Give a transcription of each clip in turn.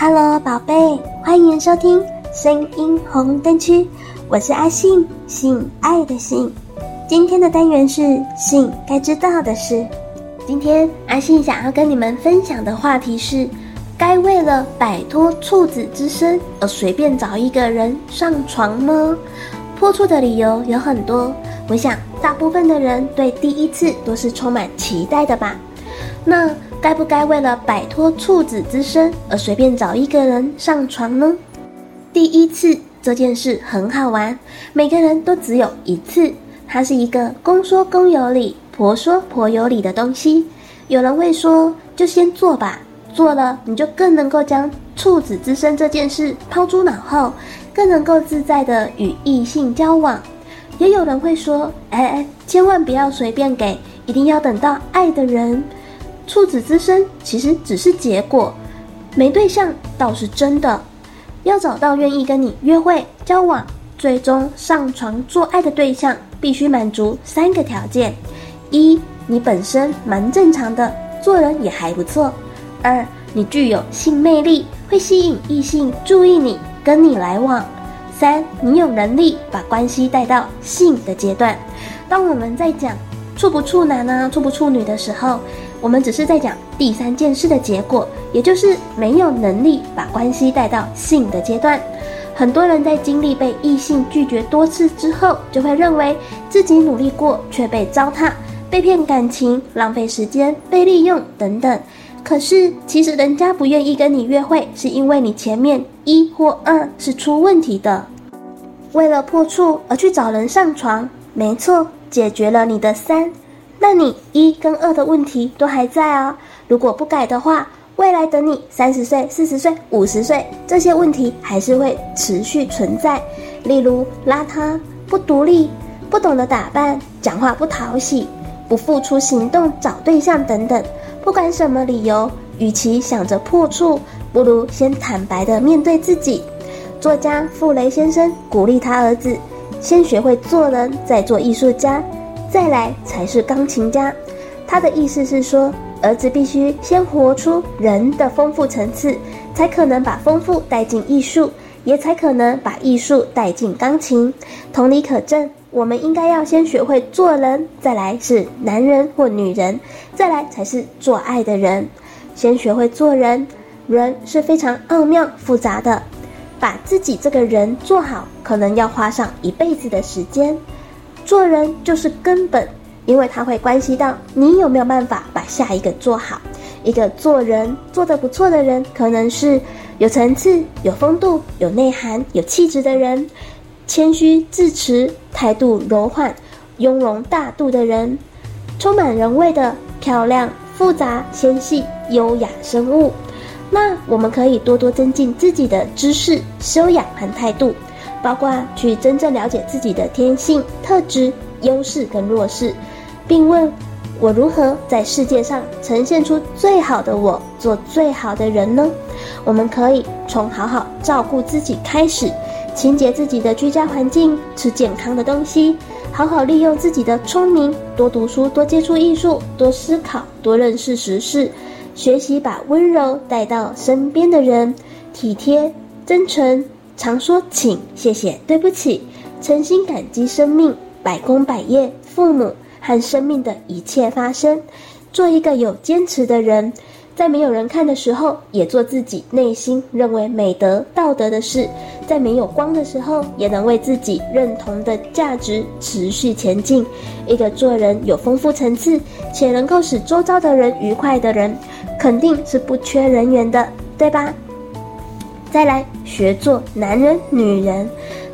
Hello，宝贝，欢迎收听声音红灯区，我是阿信，性爱的性。今天的单元是性该知道的事。今天阿信想要跟你们分享的话题是：该为了摆脱处子之身而随便找一个人上床吗？破处的理由有很多，我想大部分的人对第一次都是充满期待的吧。那该不该为了摆脱处子之身而随便找一个人上床呢？第一次这件事很好玩，每个人都只有一次，它是一个公说公有理，婆说婆有理的东西。有人会说，就先做吧，做了你就更能够将处子之身这件事抛诸脑后，更能够自在的与异性交往。也有人会说，哎哎，千万不要随便给，一定要等到爱的人。处子之身其实只是结果，没对象倒是真的。要找到愿意跟你约会、交往、最终上床做爱的对象，必须满足三个条件：一，你本身蛮正常的，做人也还不错；二，你具有性魅力，会吸引异性注意你，跟你来往；三，你有能力把关系带到性的阶段。当我们在讲处不处男啊，处不处女的时候，我们只是在讲第三件事的结果，也就是没有能力把关系带到性的阶段。很多人在经历被异性拒绝多次之后，就会认为自己努力过却被糟蹋、被骗感情、浪费时间、被利用等等。可是其实人家不愿意跟你约会，是因为你前面一或二是出问题的。为了破处而去找人上床，没错，解决了你的三。那你一跟二的问题都还在、哦！如果不改的话，未来等你三十岁、四十岁、五十岁，这些问题还是会持续存在。例如邋遢、不独立、不懂得打扮、讲话不讨喜、不付出行动找对象等等。不管什么理由，与其想着破处，不如先坦白地面对自己。作家傅雷先生鼓励他儿子：先学会做人，再做艺术家。再来才是钢琴家，他的意思是说，儿子必须先活出人的丰富层次，才可能把丰富带进艺术，也才可能把艺术带进钢琴。同理可证，我们应该要先学会做人，再来是男人或女人，再来才是做爱的人。先学会做人，人是非常奥妙复杂的，把自己这个人做好，可能要花上一辈子的时间。做人就是根本，因为它会关系到你有没有办法把下一个做好。一个做人做得不错的人，可能是有层次、有风度、有内涵、有气质的人；谦虚自持、态度柔缓、雍容大度的人；充满人味的漂亮、复杂、纤细、优雅生物。那我们可以多多增进自己的知识、修养和态度。包括去真正了解自己的天性、特质、优势跟弱势，并问我如何在世界上呈现出最好的我，做最好的人呢？我们可以从好好照顾自己开始，清洁自己的居家环境，吃健康的东西，好好利用自己的聪明，多读书，多接触艺术，多思考，多认识时事，学习把温柔带到身边的人，体贴、真诚。常说请、谢谢、对不起，诚心感激生命、百工百业、父母和生命的一切发生，做一个有坚持的人，在没有人看的时候，也做自己内心认为美德、道德的事，在没有光的时候，也能为自己认同的价值持续前进。一个做人有丰富层次，且能够使周遭的人愉快的人，肯定是不缺人缘的，对吧？再来学做男人、女人，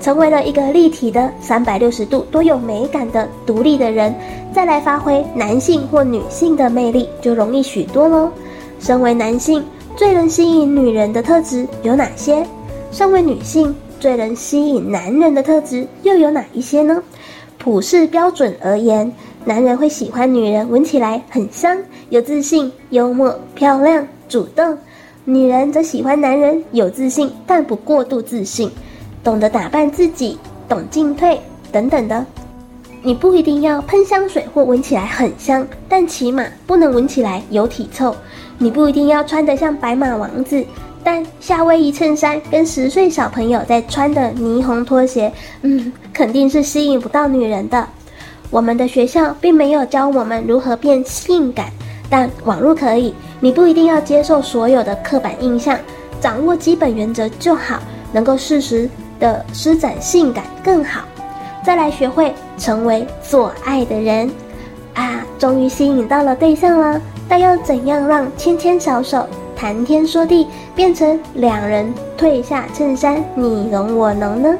成为了一个立体的三百六十度多有美感的独立的人，再来发挥男性或女性的魅力，就容易许多喽。身为男性，最能吸引女人的特质有哪些？身为女性，最能吸引男人的特质又有哪一些呢？普世标准而言，男人会喜欢女人闻起来很香、有自信、幽默、漂亮、主动。女人则喜欢男人有自信，但不过度自信，懂得打扮自己，懂进退等等的。你不一定要喷香水或闻起来很香，但起码不能闻起来有体臭。你不一定要穿得像白马王子，但夏威夷衬衫跟十岁小朋友在穿的霓虹拖鞋，嗯，肯定是吸引不到女人的。我们的学校并没有教我们如何变性感，但网络可以。你不一定要接受所有的刻板印象，掌握基本原则就好，能够适时的施展性感更好。再来学会成为做爱的人，啊，终于吸引到了对象了，但要怎样让牵牵小手、谈天说地变成两人褪下衬衫，你侬我侬呢？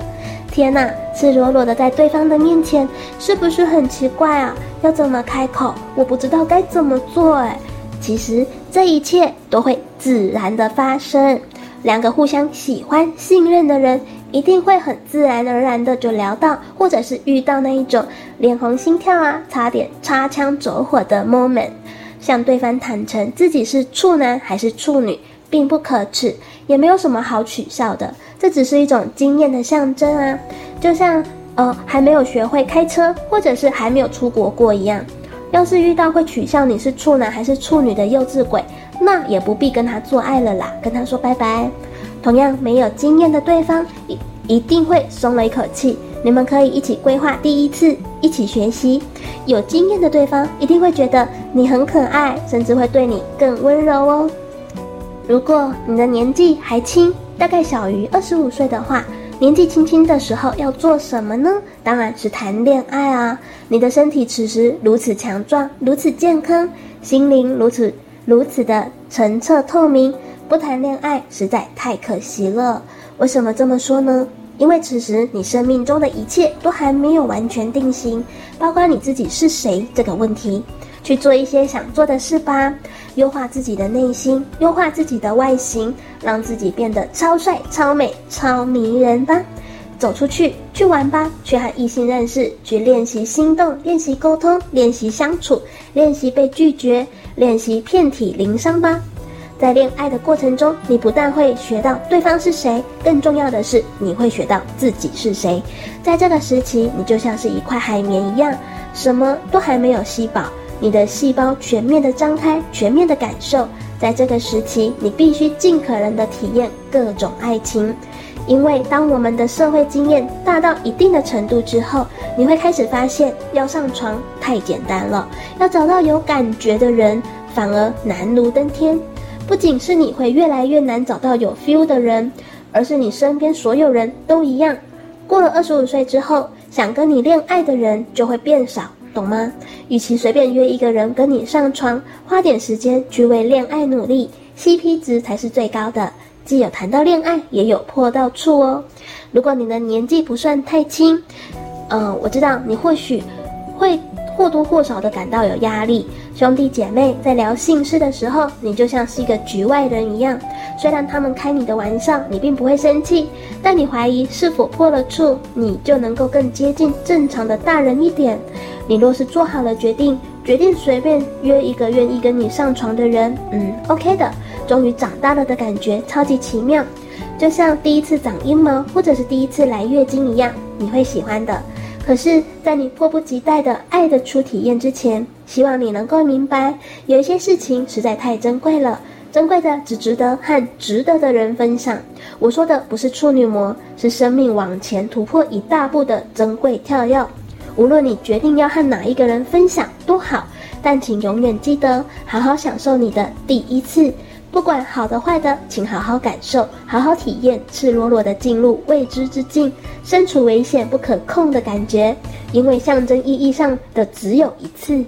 天哪，赤裸裸的在对方的面前，是不是很奇怪啊？要怎么开口？我不知道该怎么做哎。其实这一切都会自然的发生，两个互相喜欢、信任的人，一定会很自然而然的就聊到，或者是遇到那一种脸红心跳啊，差点擦枪走火的 moment，向对方坦诚自己是处男还是处女，并不可耻，也没有什么好取笑的。这只是一种经验的象征啊，就像呃还没有学会开车，或者是还没有出国过一样。要是遇到会取笑你是处男还是处女的幼稚鬼，那也不必跟他做爱了啦，跟他说拜拜。同样没有经验的对方一一定会松了一口气，你们可以一起规划第一次，一起学习。有经验的对方一定会觉得你很可爱，甚至会对你更温柔哦。如果你的年纪还轻，大概小于二十五岁的话，年纪轻轻的时候要做什么呢？当然是谈恋爱啊！你的身体此时如此强壮，如此健康，心灵如此如此的澄澈透明，不谈恋爱实在太可惜了。为什么这么说呢？因为此时你生命中的一切都还没有完全定型，包括你自己是谁这个问题。去做一些想做的事吧，优化自己的内心，优化自己的外形，让自己变得超帅、超美、超迷人吧。走出去，去玩吧，去和异性认识，去练习心动，练习沟通，练习相处，练习被拒绝，练习遍体鳞伤吧。在恋爱的过程中，你不但会学到对方是谁，更重要的是你会学到自己是谁。在这个时期，你就像是一块海绵一样，什么都还没有吸饱。你的细胞全面的张开，全面的感受，在这个时期，你必须尽可能的体验各种爱情，因为当我们的社会经验大到一定的程度之后，你会开始发现，要上床太简单了，要找到有感觉的人反而难如登天。不仅是你会越来越难找到有 feel 的人，而是你身边所有人都一样。过了二十五岁之后，想跟你恋爱的人就会变少。懂吗？与其随便约一个人跟你上床，花点时间去为恋爱努力，CP 值才是最高的。既有谈到恋爱，也有破到处哦。如果你的年纪不算太轻，嗯、我知道你或许会或多或少的感到有压力。兄弟姐妹在聊性事的时候，你就像是一个局外人一样。虽然他们开你的玩笑，你并不会生气，但你怀疑是否破了处，你就能够更接近正常的大人一点。你若是做好了决定，决定随便约一个愿意跟你上床的人，嗯，OK 的，终于长大了的感觉超级奇妙，就像第一次长阴毛或者是第一次来月经一样，你会喜欢的。可是，在你迫不及待的爱的初体验之前，希望你能够明白，有一些事情实在太珍贵了，珍贵的只值得和值得的人分享。我说的不是处女膜，是生命往前突破一大步的珍贵跳跃。无论你决定要和哪一个人分享都好，但请永远记得好好享受你的第一次，不管好的坏的，请好好感受，好好体验赤裸裸的进入未知之境，身处危险不可控的感觉，因为象征意义上的只有一次。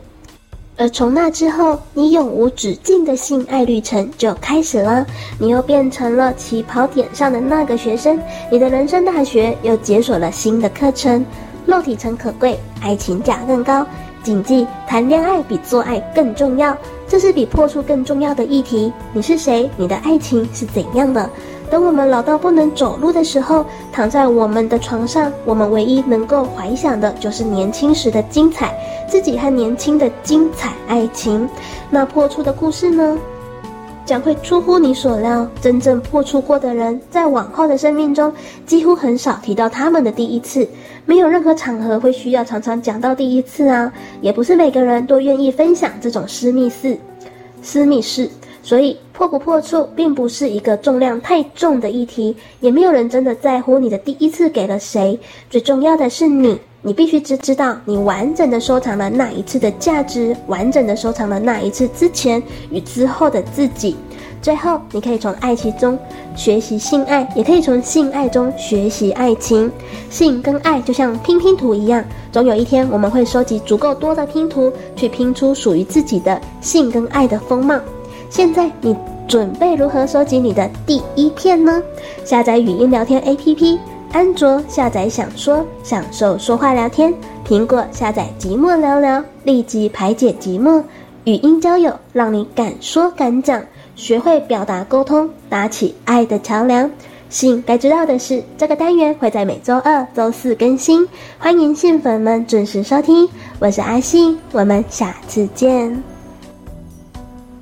而从那之后，你永无止境的性爱旅程就开始了，你又变成了起跑点上的那个学生，你的人生大学又解锁了新的课程。肉体诚可贵，爱情价更高。谨记，谈恋爱比做爱更重要，这是比破处更重要的议题。你是谁？你的爱情是怎样的？等我们老到不能走路的时候，躺在我们的床上，我们唯一能够怀想的就是年轻时的精彩，自己和年轻的精彩爱情。那破处的故事呢？将会出乎你所料，真正破处过的人，在往后的生命中，几乎很少提到他们的第一次。没有任何场合会需要常常讲到第一次啊，也不是每个人都愿意分享这种私密事、私密事。所以，破不破处，并不是一个重量太重的议题，也没有人真的在乎你的第一次给了谁。最重要的是你，你必须知知道，你完整的收藏了那一次的价值，完整的收藏了那一次之前与之后的自己。最后，你可以从爱情中学习性爱，也可以从性爱中学习爱情。性跟爱就像拼拼图一样，总有一天我们会收集足够多的拼图，去拼出属于自己的性跟爱的风貌。现在，你准备如何收集你的第一片呢？下载语音聊天 APP，安卓下载想说，享受说话聊天；苹果下载寂寞聊聊，立即排解寂寞。语音交友，让你敢说敢讲。学会表达沟通，搭起爱的桥梁。信该知道的是，这个单元会在每周二、周四更新，欢迎信粉们准时收听。我是阿信，我们下次见。